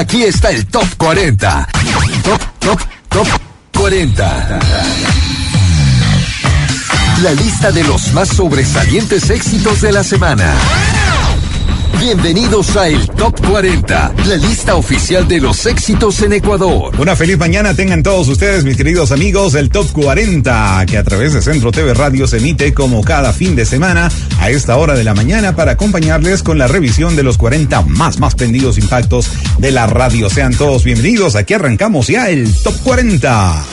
Aquí está el Top 40. Top, top, top 40. La lista de los más sobresalientes éxitos de la semana. Bienvenidos a el Top 40, la lista oficial de los éxitos en Ecuador. Una feliz mañana tengan todos ustedes, mis queridos amigos, del Top 40, que a través de Centro TV Radio se emite como cada fin de semana a esta hora de la mañana para acompañarles con la revisión de los 40 más más prendidos impactos de la radio. Sean todos bienvenidos, aquí arrancamos ya el Top 40.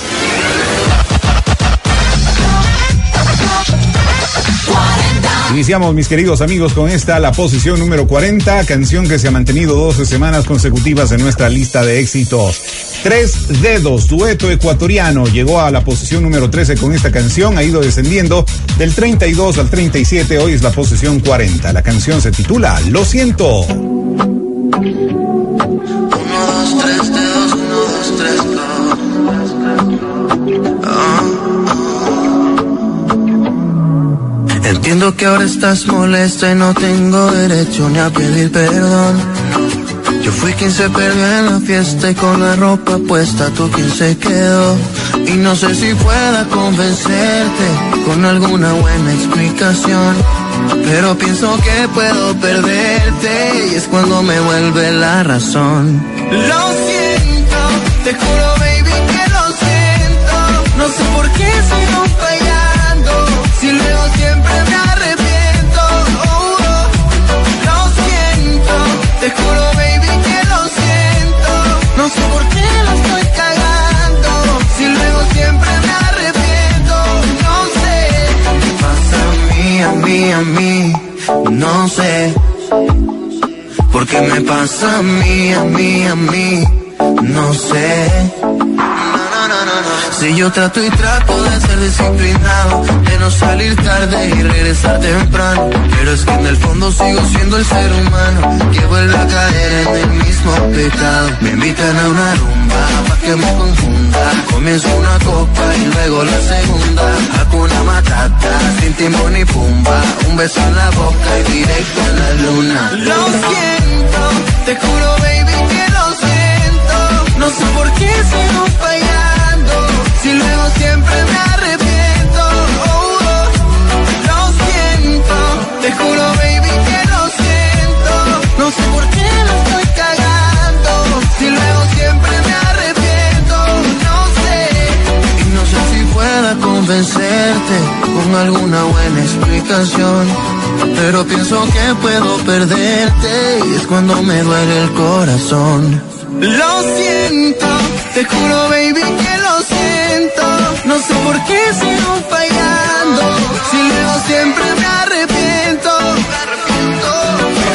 Iniciamos, mis queridos amigos, con esta, la posición número 40, canción que se ha mantenido 12 semanas consecutivas en nuestra lista de éxitos. Tres Dedos, dueto ecuatoriano, llegó a la posición número 13 con esta canción, ha ido descendiendo del 32 al 37, hoy es la posición 40. La canción se titula Lo siento. Uno, dos, tres dedos, uno, dos, tres, Entiendo que ahora estás molesta y no tengo derecho ni a pedir perdón. Yo fui quien se perdió en la fiesta y con la ropa puesta tú quien se quedó. Y no sé si pueda convencerte con alguna buena explicación. Pero pienso que puedo perderte y es cuando me vuelve la razón. Lo siento, te juro baby que lo siento. No sé por qué sigo fallando. Siempre me arrepiento. Oh, oh. Lo siento, te juro baby que lo siento. No sé por qué lo estoy cagando. Si luego siempre me arrepiento. No sé qué pasa a mí, a mí, a mí. No sé. ¿Por qué me pasa a mí, a mí, a mí? No sé. Si yo trato y trato de ser disciplinado, de no salir tarde y regresar temprano, pero es que en el fondo sigo siendo el ser humano que vuelve a caer en el mismo pecado. Me invitan a una rumba pa' que me confunda. Comienzo una copa y luego la segunda. Hakuna matata, sin timón ni pumba. Un beso en la boca y directo a la luna. Lo siento, te juro baby que lo siento. No sé por qué sigo fallando. Si luego siempre me arrepiento. Oh, oh. Lo siento, te juro baby que lo siento. No sé por qué lo estoy cagando. Si luego siempre me arrepiento. No sé. Y no sé si pueda convencerte con alguna buena explicación. Pero pienso que puedo perderte y es cuando me duele el corazón. Lo siento, te juro baby que lo siento. No sé por qué sigo fallando. Si luego siempre me arrepiento.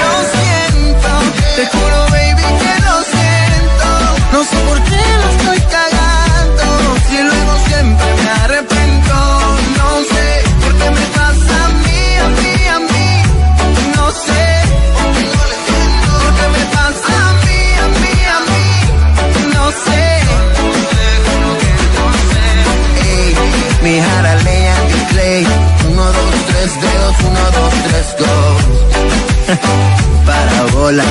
Lo siento, te juro baby que lo siento. No sé por qué lo estoy tres dedos, uno, dos, tres, go. Parabola.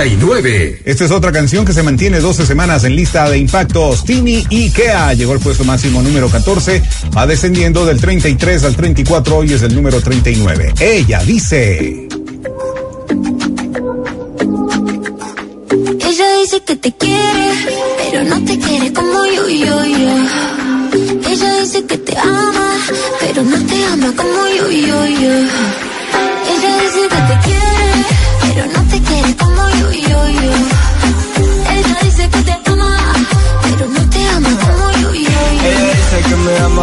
39. Esta es otra canción que se mantiene 12 semanas en lista de impactos. Tini Ikea llegó al puesto máximo número 14, va descendiendo del 33 al 34 y es el número 39. Ella dice...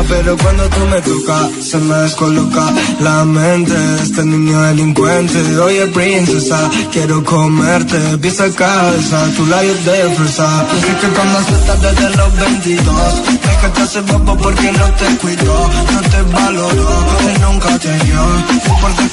pero cuando tú me toca, se me descoloca la mente de este niño delincuente. Oye, princesa, quiero comerte, pisa cabeza, tu labios de fresa. Dice que cuando sueltas desde los 22, es que te hace bobo porque no te cuidó, no te valoró, él nunca te dio.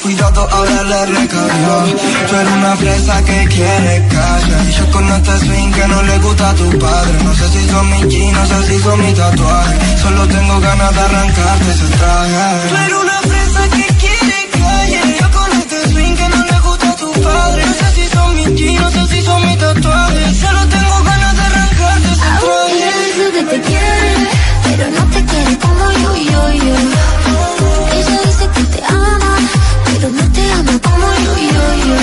Y cuidado ahora le recayó. Tú eres una presa que quiere calle. Yo con este swing que no le gusta a tu padre. No sé si son mis jeans, no sé si son mis tatuajes. Solo tengo ganas de arrancarte ese traje. Tú eres una fresa que quiere calle. Yo con este swing que no le gusta a tu padre. No sé si son mis jeans, no sé si son mis tatuajes. Solo tengo ganas de arrancarte ese traje. Ella que te quiere, pero no te quiere como yo, yo, yo. Ella dice que te ama, pero no te ama como yo, yo, yo.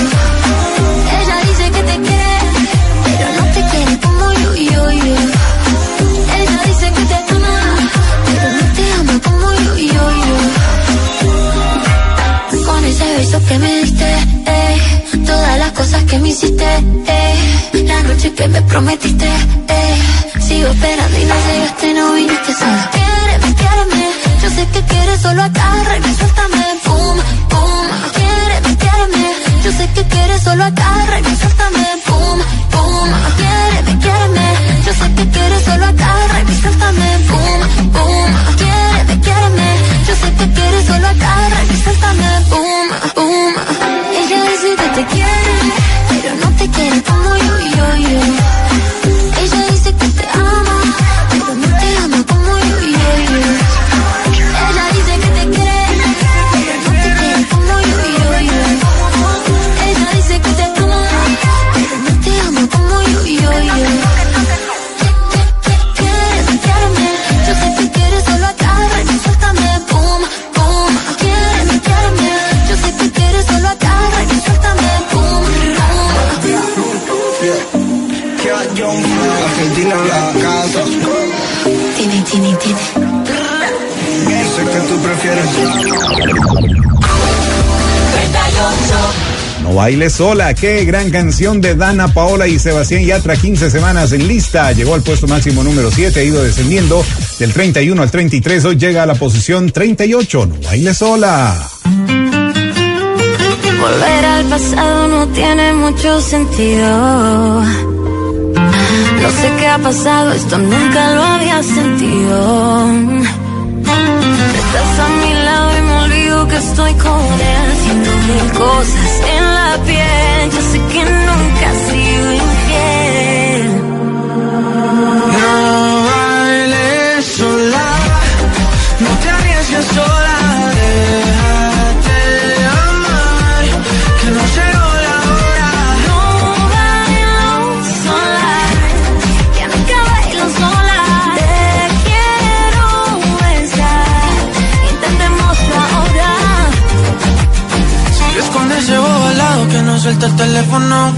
Ella dice que te quiere, pero no te quiere como yo, yo, yo. Ella dice que te ama, pero no te ama como yo, yo, yo. Con ese beso que me diste, eh, todas las cosas que me hiciste, eh, la noche que me prometiste, eh, sigo esperando y no llegaste, no viniste sola. Quiéreme, quiéreme, yo sé que quieres solo agarra y suéltame, pum. Quiéreme, yo sé que quieres solo agarra y suéltame, pum, pum. Quiéreme, quiéreme, yo sé que quieres solo agarra y suéltame, pum, pum. Quiéreme, quiéreme, yo sé que quieres solo No bailes sola, qué gran canción de Dana Paola y Sebastián Yatra, 15 semanas en lista, llegó al puesto máximo número 7, ha ido descendiendo del 31 al 33, hoy llega a la posición 38, no bailes sola. Volver al pasado no tiene mucho sentido. No sé qué ha pasado, esto nunca lo había sentido.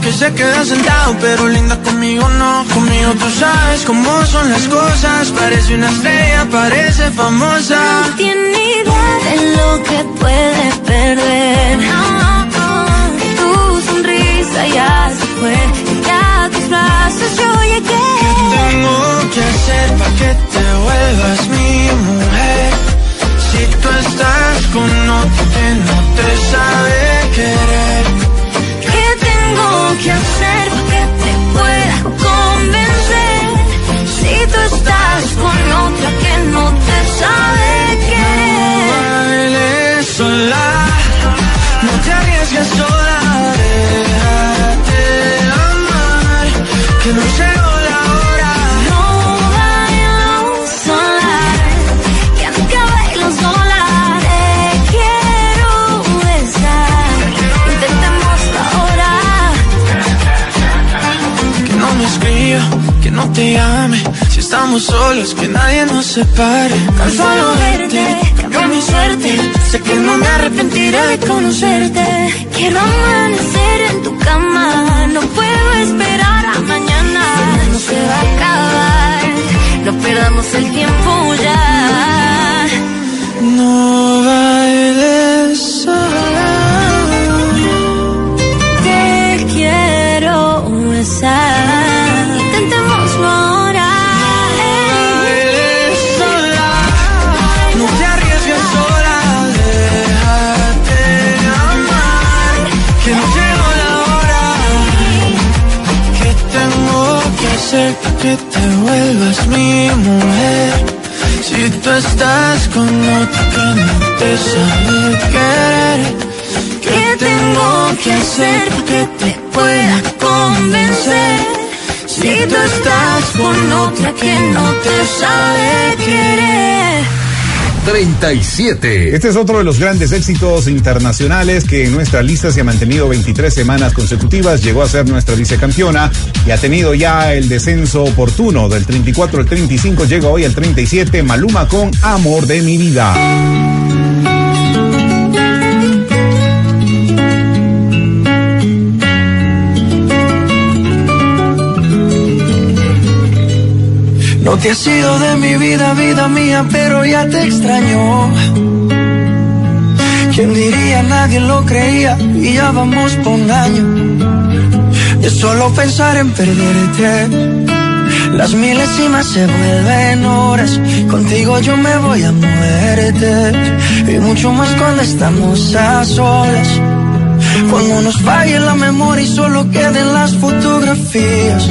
Que se queda sentado, pero linda conmigo no. Conmigo tú sabes cómo son las cosas, parece una estrella, parece famosa. No tiene idea de lo que puede perder. Que tu sonrisa ya se fue, a tus brazos yo llegué. Tengo que hacer para que te vuelvas mi mujer. Si tú estás con otro que no te sabe otra que no te estamos solos, que nadie nos separe. Con solo verte, cambió mi suerte. Sé que no me arrepentiré de conocerte. Quiero amanecer en tu cama. No puedo esperar a mañana. No se va a acabar. No perdamos el tiempo ya. No bailes que te vuelvas mi mujer? Si tú estás con otro que no te sabe querer, ¿qué tengo que hacer para que te pueda convencer? Si tú estás con otra que no te sabe querer. 37. Este es otro de los grandes éxitos internacionales que en nuestra lista se ha mantenido 23 semanas consecutivas, llegó a ser nuestra vicecampeona y ha tenido ya el descenso oportuno del 34 al 35, llega hoy al 37, Maluma con Amor de mi vida. No te has ido de mi vida, vida mía, pero ya te extraño. ¿Quién diría? Nadie lo creía y ya vamos por un año. De solo pensar en perderte. Las milésimas se vuelven horas. Contigo yo me voy a muerte. Y mucho más cuando estamos a solas. Cuando nos falle la memoria y solo queden las fotografías.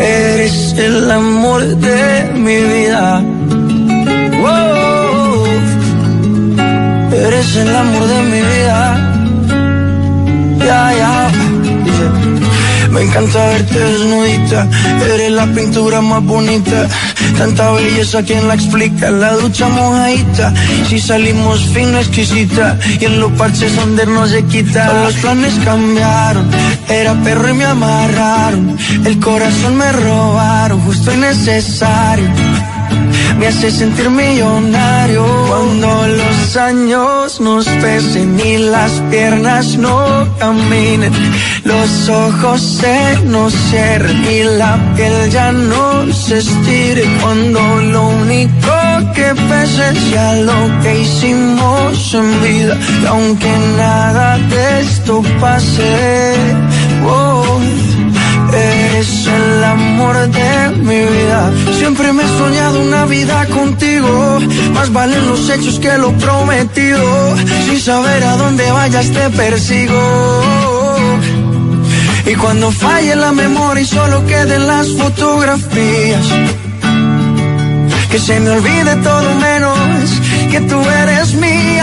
Eres el amor de mi vida. Wow. Eres el amor de mi vida. Ya, ya. Dice, Me encanta verte desnudita. Eres la pintura más bonita. Tanta belleza, ¿quién la explica? La ducha mojadita. Si salimos fino, exquisita. Y en los parches donde no se quita. Los planes cambiaron. Era perro y me amarraron. El corazón me robaron, justo y necesario. Me hace sentir millonario cuando los años nos pesen y las piernas no caminen. Los ojos se nos cierren y la piel ya no se estire. Cuando lo único que pese sea lo que hicimos en vida. Y aunque nada de esto pase, oh, Eres el amor de mi vida. Siempre me he soñado una vida contigo. Más valen los hechos que lo prometido. Sin saber a dónde vayas te persigo. Y cuando falle la memoria y solo queden las fotografías. Que se me olvide todo menos que tú eres mía.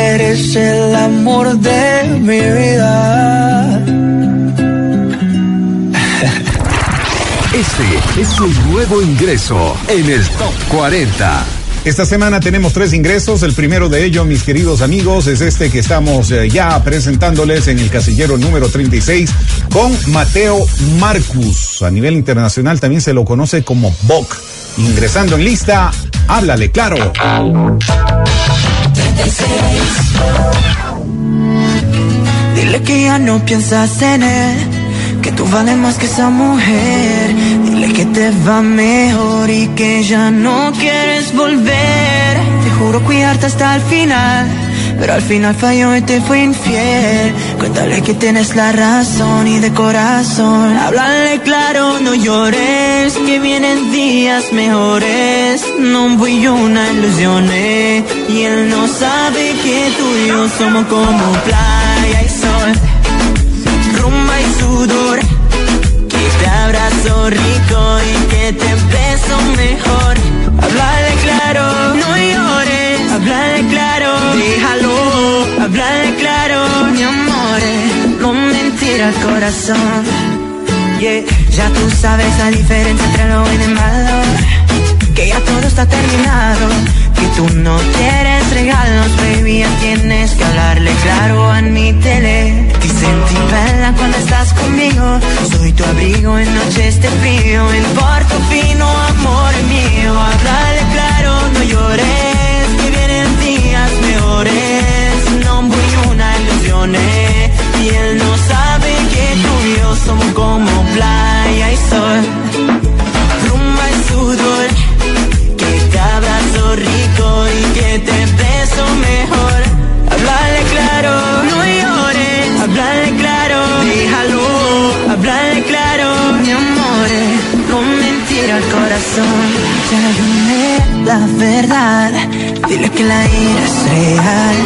eres el amor de mi vida. Este es un nuevo ingreso en el Top 40. Esta semana tenemos tres ingresos. El primero de ellos, mis queridos amigos, es este que estamos eh, ya presentándoles en el casillero número 36 con Mateo Marcus. A nivel internacional también se lo conoce como Bok. Ingresando en lista, háblale claro. Dile que ya no piensas en él, que tú vales más que esa mujer. Dile que te va mejor y que ya no quieres volver. Te juro cuidarte hasta el final, pero al final falló y te fue infiel. Cuéntale que tienes la razón y de corazón. Háblale claro, no llores, que vienen días mejores. No voy una ilusión eh, y él no sabe que tú y yo somos como playa y sol rumba y sudor. Que te abrazo rico y que te beso mejor. Háblale claro, no llores. Háblale claro, déjalo. Claro, mi amor. No mentir al corazón. Yeah. Ya tú sabes la diferencia entre lo bueno y malo. que ya todo está terminado. Que tú no quieres regalos, baby, ya tienes que hablarle claro, admítele. Dicen bella cuando estás conmigo, soy tu abrigo en noches de frío, en porto fino, amor mío. Corazón. Dime la verdad, dile que la ira es real,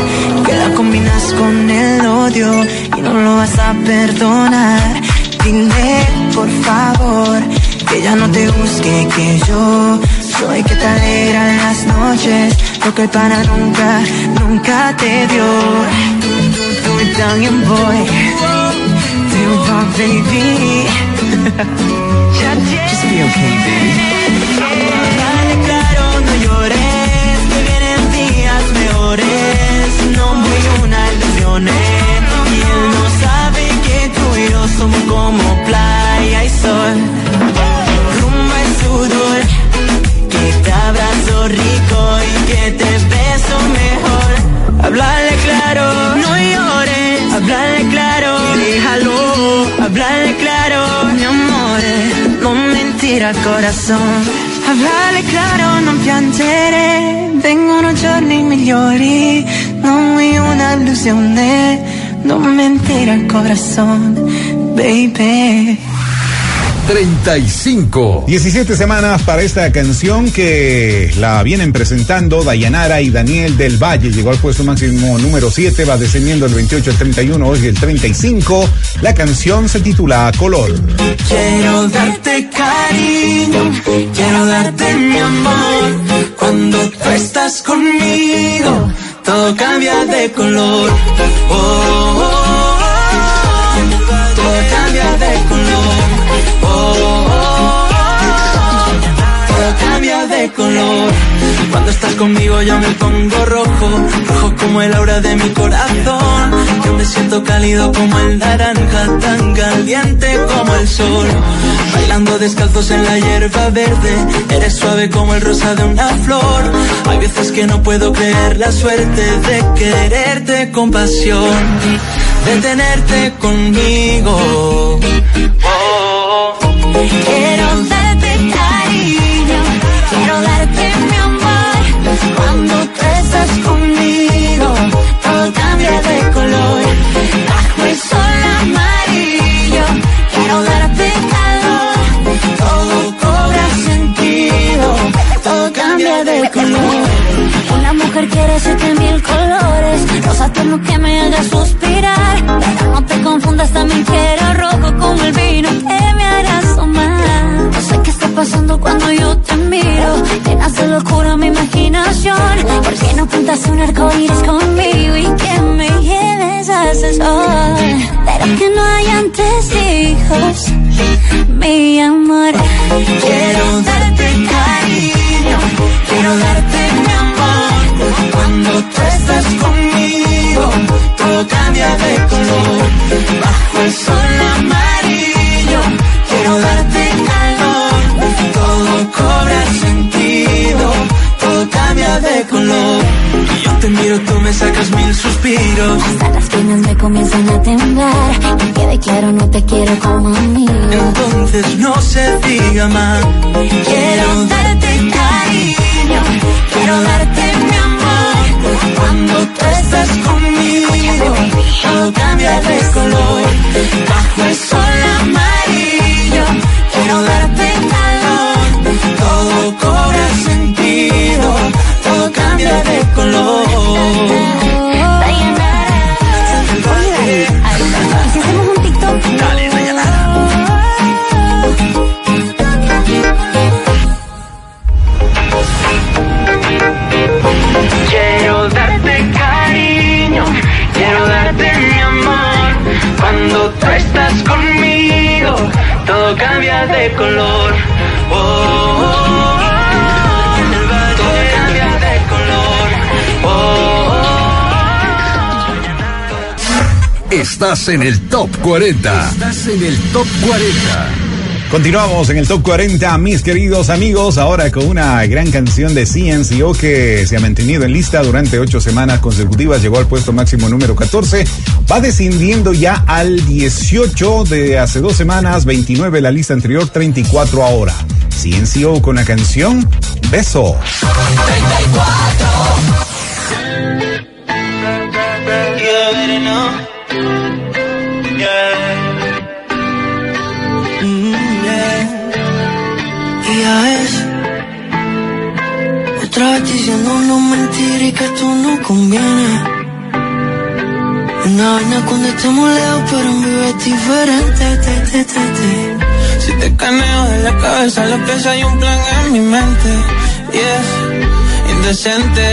que la combinas con el odio y no lo vas a perdonar. Dile, por favor, que ya no te busque, que yo soy que te alegra en las noches, lo que el pana nunca, nunca te dio. Tú Italian boy, do wrong, baby. Just be okay, baby. Corazón. Háblale claro, non piangere, vengono giorni migliori, non vuoi una illusione, non mentire al corazón, baby. 35. 17 semanas para esta canción que la vienen presentando Dayanara y Daniel del Valle. Llegó al puesto máximo número 7, va descendiendo el 28 al 31, hoy el 35. La canción se titula Color. Quiero darte cariño, quiero darte mi amor. Cuando tú estás conmigo, todo cambia de color. Oh, oh, oh, oh. Todo cambia de color. Cuando estás conmigo yo me pongo rojo, rojo como el aura de mi corazón. Yo me siento cálido como el naranja, tan caliente como el sol. Bailando descalzos en la hierba verde, eres suave como el rosa de una flor. Hay veces que no puedo creer la suerte de quererte con pasión, de tenerte conmigo. Oh. Quiero darte cariño, quiero darte mi amor. Cuando tú estás conmigo, todo cambia de color. Bajo el sol amarillo, quiero darte calor. Todo cobra sentido, todo cambia de color. Una mujer quiere siete mil colores, rosa tierno que me haga suspirar. Pero no te confundas, también quiero rojo como el vino que me hará asomar. No sé qué está pasando cuando yo te miro, llenas de locura mi imaginación. ¿Por qué no pintas un arco iris conmigo y que me lleves a ese sol? Pero que no hayan testigos, mi amor. Quiero darte Estás en el top 40. Estás en el top 40. Continuamos en el top 40, mis queridos amigos, ahora con una gran canción de CNCO que se ha mantenido en lista durante ocho semanas consecutivas, llegó al puesto máximo número 14, va descendiendo ya al 18 de hace dos semanas, 29 la lista anterior, 34 ahora. CNCO con la canción Beso. 34. Vez diciendo no mentir y que esto no conviene Una vaina cuando estamos lejos pero en vivo es diferente te, te, te. Si te caneo de la cabeza lo que hay un plan en mi mente. Yes, indecente.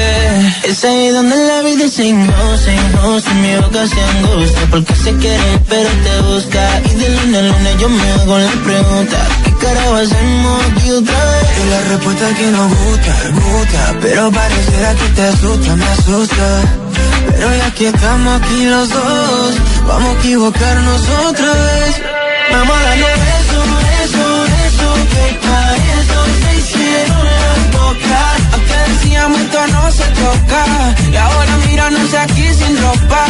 Es ahí donde la vida se goza, goza, mi boca se angustia Porque se quiere pero te busca Y de luna a luna yo me hago la pregunta ¿Qué carajo hacemos aquí otra? Y la respuesta es que nos gusta, gusta Pero pareciera que te asusta, me asusta Pero ya que estamos aquí los dos Vamos a equivocarnos otra vez Vamos a darle eso, eso, eso Que pa' eso se hicieron las bocas Antes decíamos esto no se toca. Y ahora míranos aquí sin ropa.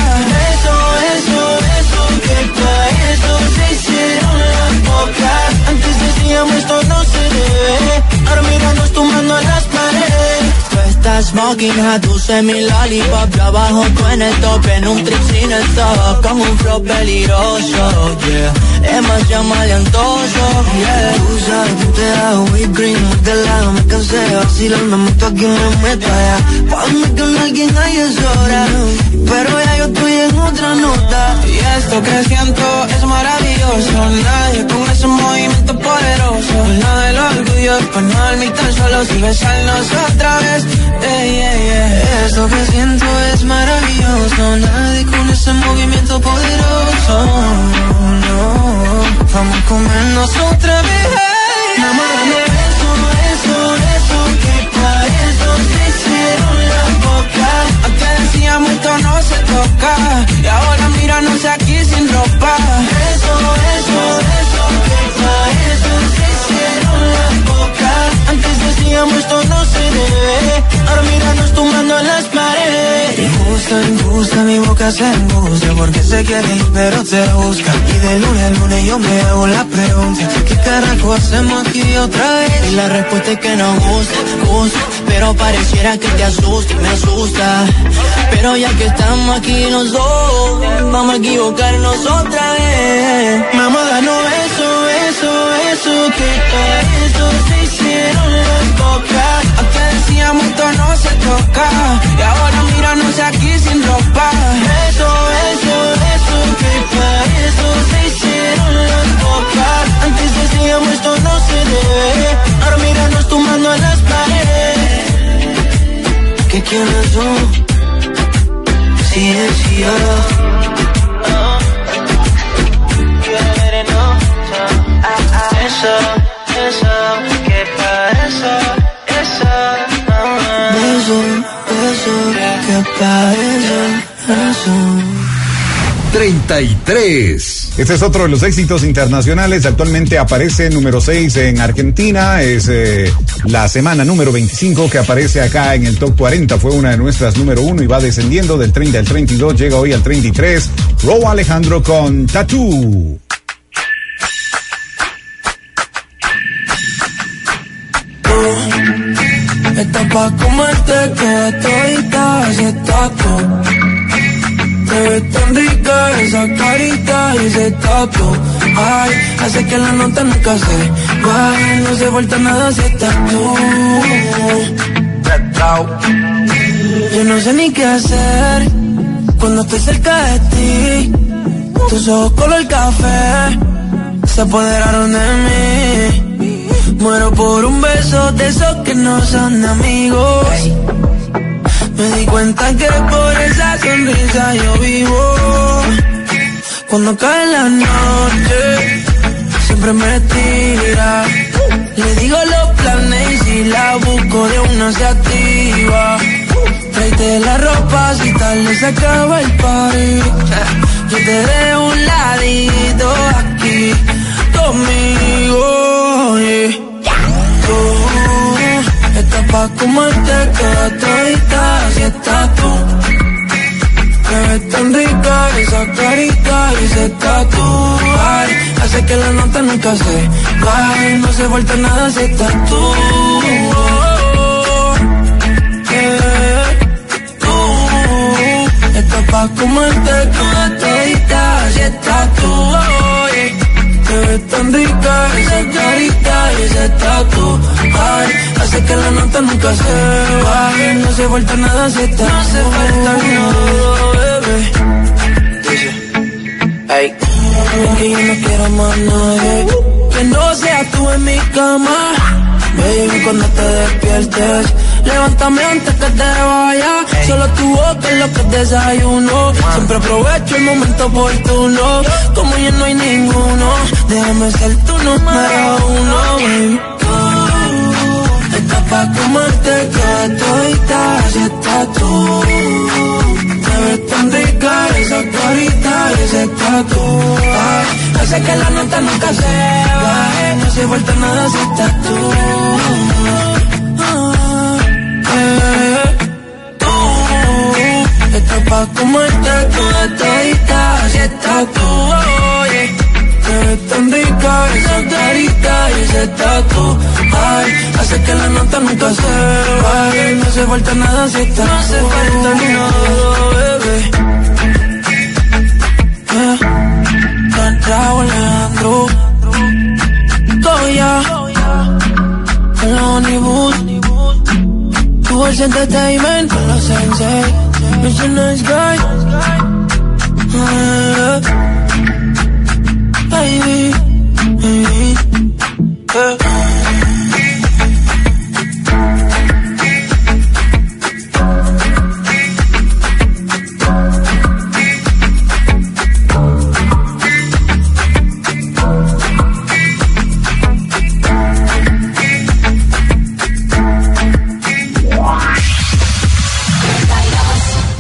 Eso, eso, eso, que pa' eso se hicieron las bocas. Antes decíamos esto no se debe. Ahora míranos tomando en las paredes. Tú estás smoking, a mi lollipop. Yo abajo tú en el top, en un trip sin el top. Con un flow peligroso, yeah. Demasiado maleantoso, yeah. Tú sabes que te hago whipped cream, muy de lado. Me cansé de vacilar, me meto aquí, me meto allá. Cuando con alguien hay es hora. Pero ya yo estoy en otra nota. Y esto que siento es maravilloso. Nadie con ese movimiento poderoso. Nada del orgullo español, ni tan solo si besarnos otra vez. Ey, ey, ey. Esto que siento es maravilloso. Nadie con ese movimiento poderoso. No, vamos a comernos otra vez. Injusta, mi boca se angustia porque se quiere ir pero te busca. Y de lunes a lunes yo me hago la pregunta. ¿Qué carajo hacemos aquí otra vez? Y la respuesta es que nos gusta, gusta. Pero pareciera que te asusta me asusta. Pero ya que estamos aquí los dos, vamos a equivocarnos otra vez. Mamá, danos eso, eso, eso, que pa' eso se hicieron las bocas. Antes decíamos esto no se toca. Y ahora míranos aquí sin ropa. Eso, eso, eso, que pa' eso se hicieron las bocas. Antes decíamos esto no se debe. Ahora míranos tumbando en las paredes. ¿Qué quiénes son? Si es yo. Eso, eso, 33. Este es otro de los éxitos internacionales. Actualmente aparece número 6 en Argentina. Es eh, la semana número 25 que aparece acá en el top 40. Fue una de nuestras número 1 y va descendiendo del 30 al 32. Llega hoy al 33. Ro Alejandro con Tattoo. Está pa' comerte que todita ese taco. Te ves tan rica esa carita y ese tatu. Ay, hace que la nota nunca se vaya. No se vuelta nada si estás tú. Yo no sé ni qué hacer cuando estoy cerca de ti. Tus ojos color café se apoderaron de mí. Muero por un beso de esos que no son amigos. Me di cuenta que por esa sonrisa yo vivo. Cuando cae la noche, siempre me tira. Le digo los planes y si la busco de una se activa. Tráete la ropa si tal se acaba el party. yo te de un ladito aquí conmigo. Estás pa' comerte toda todita si estás tú. Te ves tan rica esa carita y ese tatu. Ay, hace que la nota nunca se baje, no se vuelta nada si estás tú. Estás pa' comerte toda todita si estás tú. Te ves tan rica esa carita y ese tatu Ay, hace que la nota nunca se baje No se vuelta nada si estás No se falta nada, bebé Dice, ey Que yo no quiero más nadie Que no seas tú en mi cama. Baby, cuando te despiertes Levántame antes que te vaya. Solo tu boca es lo que desayuno. Siempre aprovecho el momento oportuno. Como ya no hay ninguno, déjame ser tu número uno, baby. Tú estás pa' comerte que todita si estás tú. Te ves tan rica esa carita ese tatu. Ay, hace que la nota nunca se baje. No se vuelta nada si estás tú. Tú estás pa' comerte toda todita si estás tú, ves tan rica esa carita y ese tatu. Ay, hace que la nota nunca se baje No se falta nada si estás No se falta nada, bebé. Yeah. Raúl Alejandro Goya El Onibus. Towards Entertainment Con los Sensei. A nice guy. Baby, baby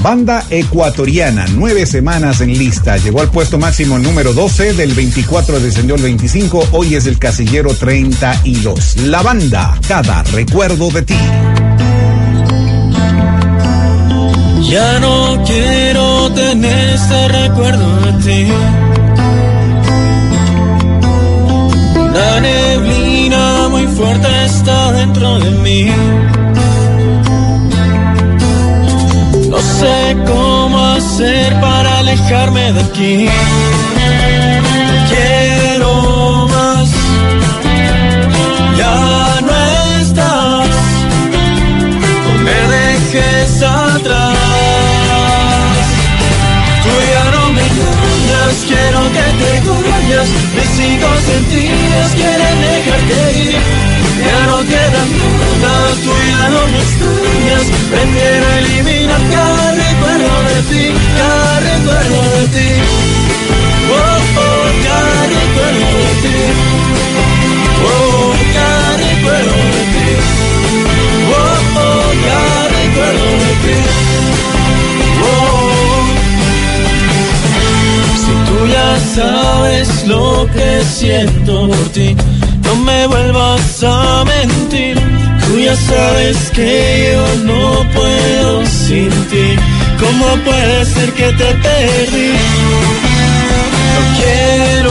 Banda ecuatoriana, nueve semanas en lista. Llegó al puesto máximo número 12, del 24 descendió al 25, hoy es el casillero 32. La banda, cada recuerdo de ti. Ya no quiero tener este recuerdo de ti. La neblina muy fuerte está dentro de mí. No sé cómo hacer para alejarme de aquí. No quiero más. Ya no estás. No me dejes atrás. Tú ya no me engañas, quiero que te vayas. Mis cinco sentidos quieren dejarte ir. No quedan dudas, tú ya no me extrañas. Prefiero eliminar cada recuerdo de ti, cada recuerdo de ti. Oh, oh, cada recuerdo de ti. Oh, cada recuerdo de ti. Oh, oh, cada recuerdo de ti. Oh, si tú ya sabes lo que siento por ti, no me vuelvas a mentir. Tú ya sabes que yo no puedo sin ti. ¿Cómo puede ser que te perdí? No quiero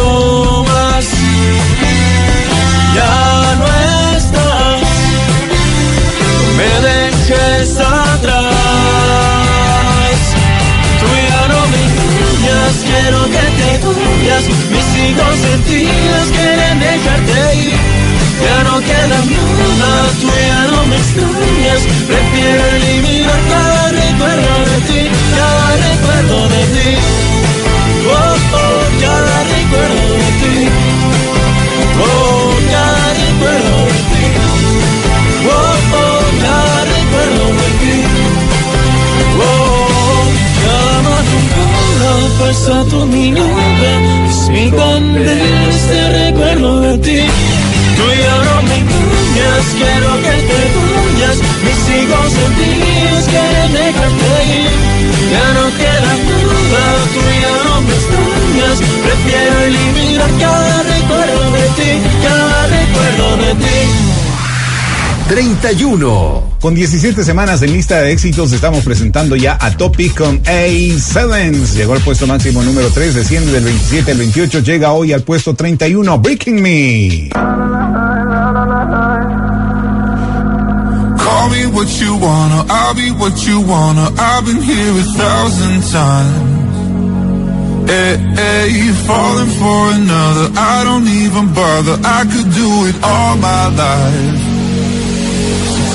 quiero que te vayas. Mis cinco sentidos quieren dejarte ir. Ya no quedan dudas, tú ya no me extrañas. Prefiero eliminar cada recuerdo de ti, cada recuerdo de ti. Oh, oh, cada recuerdo pasado mi nube, es mi recuerdo de ti. Tú y me engañas, quiero que te vayas, mis hijos en días quieren dejarte ir. Ya no queda nada, tú no me extrañas, prefiero eliminar cada recuerdo de ti, cada recuerdo de ti. 31. Con 17 semanas en lista de éxitos estamos presentando ya a Topic con A7. Llegó al puesto máximo número 3, desciende del 27 al 28, llega hoy al puesto 31, Breaking Me. Call me what you wanna, I'll be what you wanna. I've been here a thousand times. Hey, hey, falling for another. I don't even bother. I could do it all my life.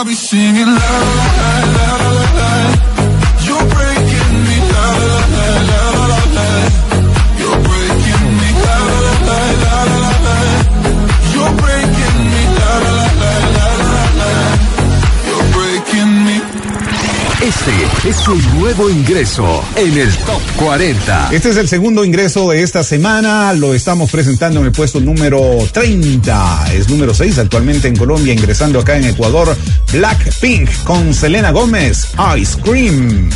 I'll be singing la la la la. You're breaking me la la la la. Este es un nuevo ingreso en el Top 40. Este es el segundo ingreso de esta semana. Lo estamos presentando en el puesto número 30. Es número 6 actualmente en Colombia, ingresando acá en Ecuador. Blackpink con Selena Gómez. Ice Cream.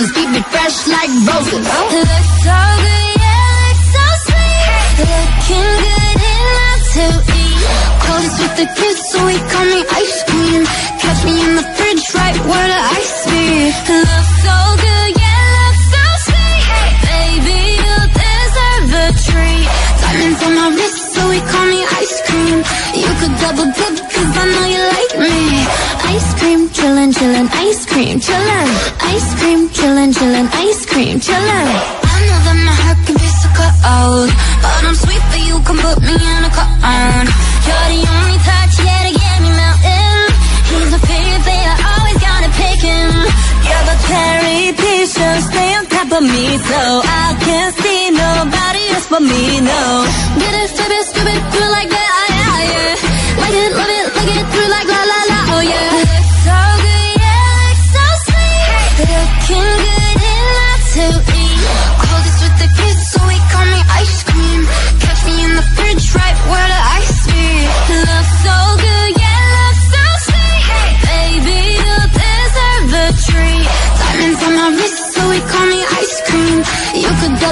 Moses, keep it fresh like roses. Look so good, yeah, look so sweet. Looking good enough to eat Close with the kiss so he call me ice cream. Catch me in the fridge right where the ice be Look so good, yeah, look so sweet. Baby, you deserve a treat. Diamonds on my wrist so he call me ice cream. You could double dip cause I know you like me. Ice cream, chillin', chillin', ice cream, chillin' Ice cream, chillin', chillin', ice cream, chillin' I know that my heart can be so cold But I'm sweet but you can put me in a cone. You're the only touch, yeah, to get me melting. He's a favorite, I always gotta pick him. You're the cherry peach, stay on top of me So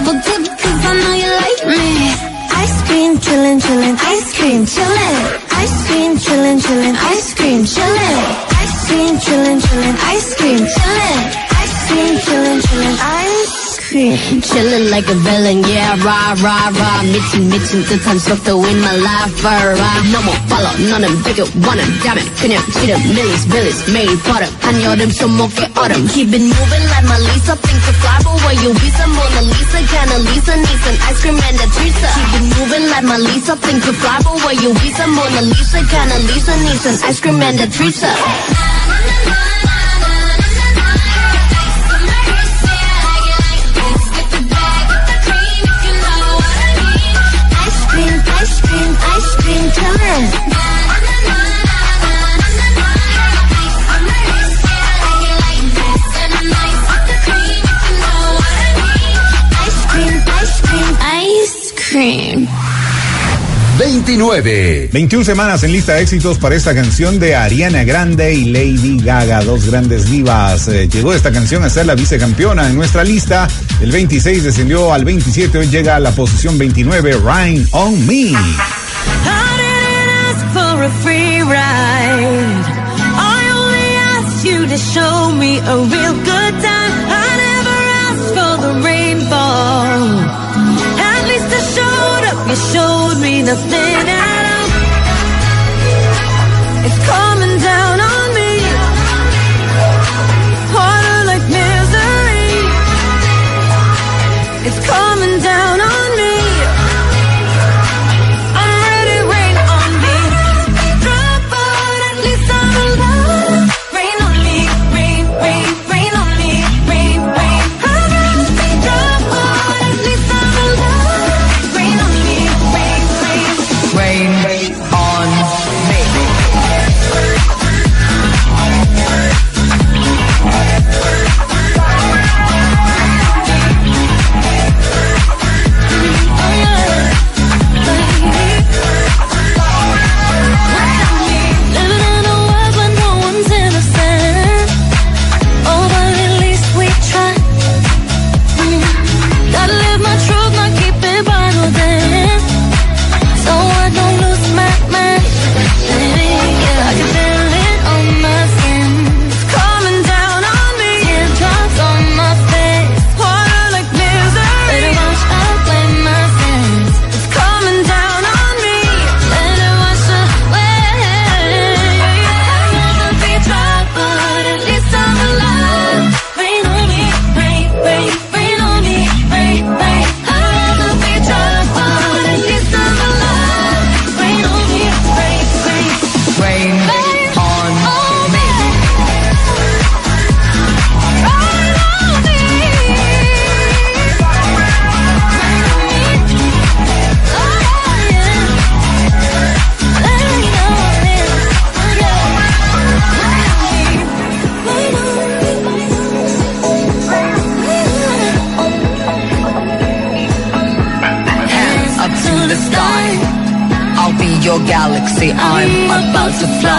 but good because I know you like me. Ice cream chillin', chillin', ice cream chillin', ice cream chillin', chillin', ice cream chillin', ice cream chillin', chillin', ice cream chillin', ice cream chillin', chillin', ice. cream, Chillin' like a villain, yeah, rah, rah, rah. Mitchin', Mitchin', the time's 미친 to win my life, rah. No more follow, none of them bigger, wanna, 너는 it. Can't 그냥 them, millies, millies, made for butter. 한여름 손목에 autumn. Keep it moving like my Lisa, think where you be some Mona Lisa, kinda Lisa, some ice cream and a Teresa. Keep it moving like my Lisa. Think to fly, but where you be some Mona Lisa, kinda Lisa, some ice cream and a Teresa. 29. 21 semanas en lista de éxitos para esta canción de Ariana Grande y Lady Gaga, dos grandes divas. Eh, llegó esta canción a ser la vicecampeona en nuestra lista. El 26 descendió al 27, hoy llega a la posición 29, Rain on Me. I didn't ask for To fly.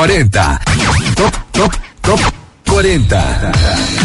40. Top, top, top 40.